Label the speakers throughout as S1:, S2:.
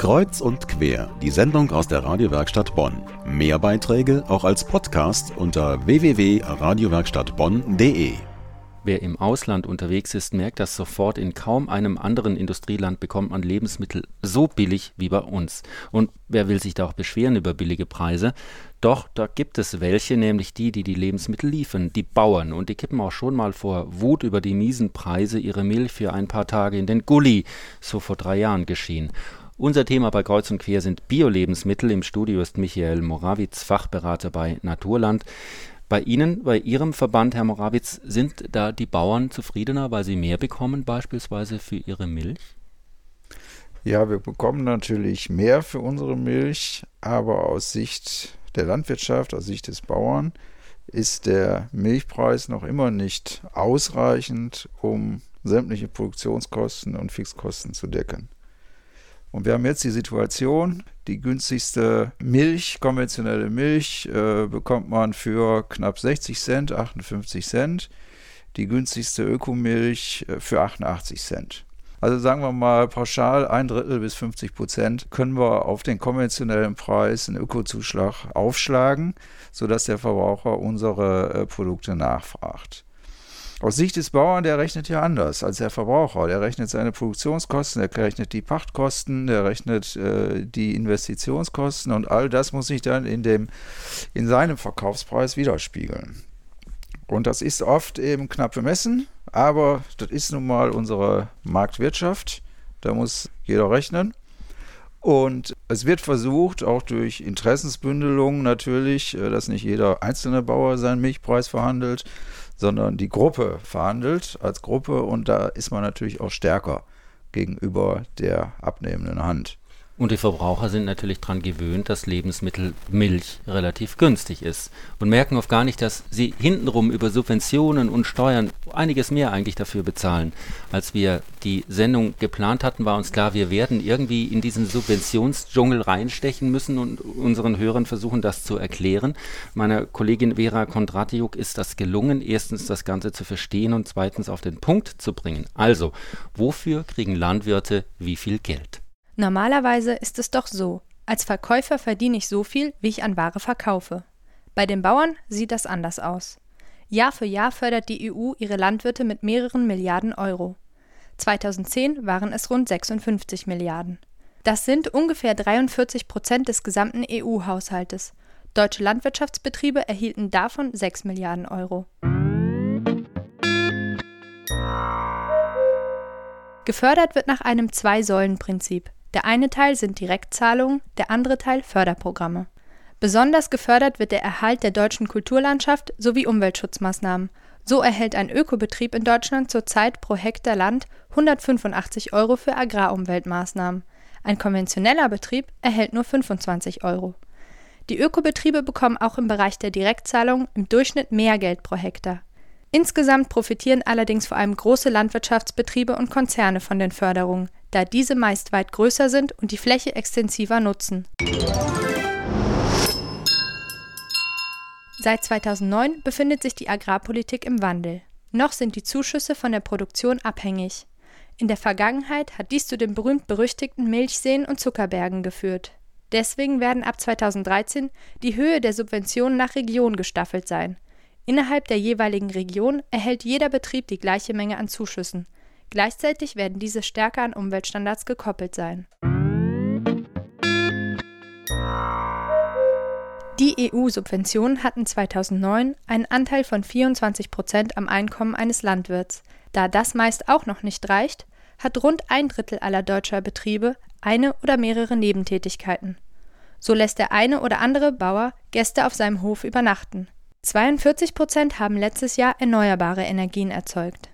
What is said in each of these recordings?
S1: Kreuz und quer, die Sendung aus der Radiowerkstatt Bonn. Mehr Beiträge auch als Podcast unter www.radiowerkstattbonn.de.
S2: Wer im Ausland unterwegs ist, merkt das sofort. In kaum einem anderen Industrieland bekommt man Lebensmittel so billig wie bei uns. Und wer will sich da auch beschweren über billige Preise? Doch, da gibt es welche, nämlich die, die die Lebensmittel liefern, die Bauern. Und die kippen auch schon mal vor Wut über die miesen Preise ihre Milch für ein paar Tage in den Gully. So vor drei Jahren geschehen. Unser Thema bei Kreuz und Quer sind Bio-Lebensmittel. Im Studio ist Michael Morawitz, Fachberater bei Naturland. Bei Ihnen, bei Ihrem Verband, Herr Morawitz, sind da die Bauern zufriedener, weil sie mehr bekommen, beispielsweise für ihre Milch?
S3: Ja, wir bekommen natürlich mehr für unsere Milch, aber aus Sicht der Landwirtschaft, aus Sicht des Bauern, ist der Milchpreis noch immer nicht ausreichend, um sämtliche Produktionskosten und Fixkosten zu decken. Und wir haben jetzt die Situation, die günstigste Milch, konventionelle Milch, äh, bekommt man für knapp 60 Cent, 58 Cent. Die günstigste Ökomilch äh, für 88 Cent. Also sagen wir mal pauschal ein Drittel bis 50 Prozent können wir auf den konventionellen Preis einen Ökozuschlag aufschlagen, sodass der Verbraucher unsere äh, Produkte nachfragt. Aus Sicht des Bauern, der rechnet ja anders als der Verbraucher. Der rechnet seine Produktionskosten, der rechnet die Pachtkosten, der rechnet äh, die Investitionskosten und all das muss sich dann in, dem, in seinem Verkaufspreis widerspiegeln. Und das ist oft eben knapp bemessen, aber das ist nun mal unsere Marktwirtschaft. Da muss jeder rechnen. Und es wird versucht, auch durch Interessensbündelung natürlich, äh, dass nicht jeder einzelne Bauer seinen Milchpreis verhandelt, sondern die Gruppe verhandelt als Gruppe und da ist man natürlich auch stärker gegenüber der abnehmenden Hand.
S2: Und die Verbraucher sind natürlich daran gewöhnt, dass Lebensmittel Milch relativ günstig ist und merken oft gar nicht, dass sie hintenrum über Subventionen und Steuern einiges mehr eigentlich dafür bezahlen. Als wir die Sendung geplant hatten, war uns klar, wir werden irgendwie in diesen Subventionsdschungel reinstechen müssen und unseren Hörern versuchen, das zu erklären. Meiner Kollegin Vera Kondratiuk ist das gelungen, erstens das Ganze zu verstehen und zweitens auf den Punkt zu bringen. Also, wofür kriegen Landwirte wie viel Geld?
S4: Normalerweise ist es doch so, als Verkäufer verdiene ich so viel, wie ich an Ware verkaufe. Bei den Bauern sieht das anders aus. Jahr für Jahr fördert die EU ihre Landwirte mit mehreren Milliarden Euro. 2010 waren es rund 56 Milliarden. Das sind ungefähr 43 Prozent des gesamten EU-Haushaltes. Deutsche Landwirtschaftsbetriebe erhielten davon 6 Milliarden Euro. Gefördert wird nach einem Zwei-Säulen-Prinzip. Der eine Teil sind Direktzahlungen, der andere Teil Förderprogramme. Besonders gefördert wird der Erhalt der deutschen Kulturlandschaft sowie Umweltschutzmaßnahmen. So erhält ein Ökobetrieb in Deutschland zurzeit pro Hektar Land 185 Euro für Agrarumweltmaßnahmen. Ein konventioneller Betrieb erhält nur 25 Euro. Die Ökobetriebe bekommen auch im Bereich der Direktzahlung im Durchschnitt mehr Geld pro Hektar. Insgesamt profitieren allerdings vor allem große Landwirtschaftsbetriebe und Konzerne von den Förderungen, da diese meist weit größer sind und die Fläche extensiver nutzen. Seit 2009 befindet sich die Agrarpolitik im Wandel. Noch sind die Zuschüsse von der Produktion abhängig. In der Vergangenheit hat dies zu den berühmt-berüchtigten Milchseen und Zuckerbergen geführt. Deswegen werden ab 2013 die Höhe der Subventionen nach Region gestaffelt sein. Innerhalb der jeweiligen Region erhält jeder Betrieb die gleiche Menge an Zuschüssen. Gleichzeitig werden diese stärker an Umweltstandards gekoppelt sein. Die EU-Subventionen hatten 2009 einen Anteil von 24 Prozent am Einkommen eines Landwirts. Da das meist auch noch nicht reicht, hat rund ein Drittel aller deutscher Betriebe eine oder mehrere Nebentätigkeiten. So lässt der eine oder andere Bauer Gäste auf seinem Hof übernachten. 42 Prozent haben letztes Jahr erneuerbare Energien erzeugt.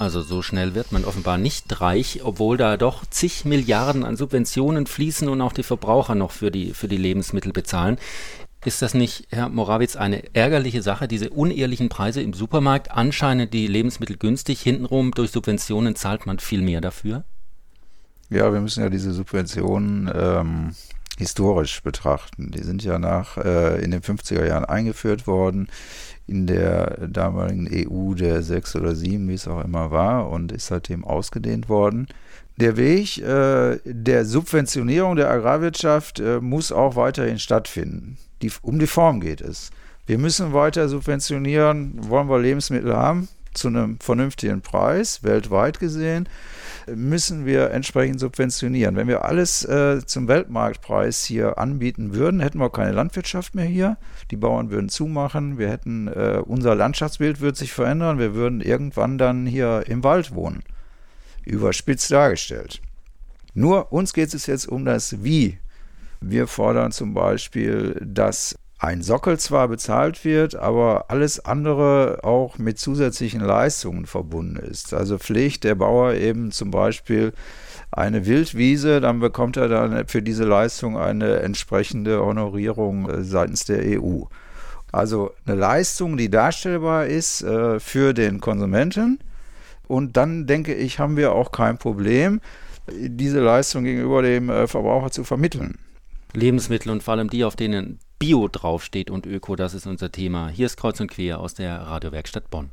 S2: Also so schnell wird man offenbar nicht reich, obwohl da doch zig Milliarden an Subventionen fließen und auch die Verbraucher noch für die, für die Lebensmittel bezahlen. Ist das nicht, Herr Morawitz, eine ärgerliche Sache, diese unehrlichen Preise im Supermarkt? Anscheinend die Lebensmittel günstig, hintenrum durch Subventionen zahlt man viel mehr dafür?
S3: Ja, wir müssen ja diese Subventionen ähm, historisch betrachten. Die sind ja nach äh, in den 50er Jahren eingeführt worden in der damaligen EU der sechs oder sieben, wie es auch immer war, und ist seitdem ausgedehnt worden. Der Weg äh, der Subventionierung der Agrarwirtschaft äh, muss auch weiterhin stattfinden. Die, um die Form geht es. Wir müssen weiter subventionieren, wollen wir Lebensmittel haben, zu einem vernünftigen Preis, weltweit gesehen, müssen wir entsprechend subventionieren. Wenn wir alles äh, zum Weltmarktpreis hier anbieten würden, hätten wir keine Landwirtschaft mehr hier. Die Bauern würden zumachen, wir hätten, äh, unser Landschaftsbild würde sich verändern, wir würden irgendwann dann hier im Wald wohnen. Überspitzt dargestellt. Nur uns geht es jetzt um das Wie. Wir fordern zum Beispiel, dass ein Sockel zwar bezahlt wird, aber alles andere auch mit zusätzlichen Leistungen verbunden ist. Also pflegt der Bauer eben zum Beispiel eine Wildwiese, dann bekommt er dann für diese Leistung eine entsprechende Honorierung äh, seitens der EU. Also eine Leistung, die darstellbar ist äh, für den Konsumenten. Und dann denke ich, haben wir auch kein Problem, diese Leistung gegenüber dem äh, Verbraucher zu vermitteln.
S2: Lebensmittel und vor allem die, auf denen Bio draufsteht und Öko, das ist unser Thema. Hier ist Kreuz und Quer aus der Radiowerkstatt Bonn.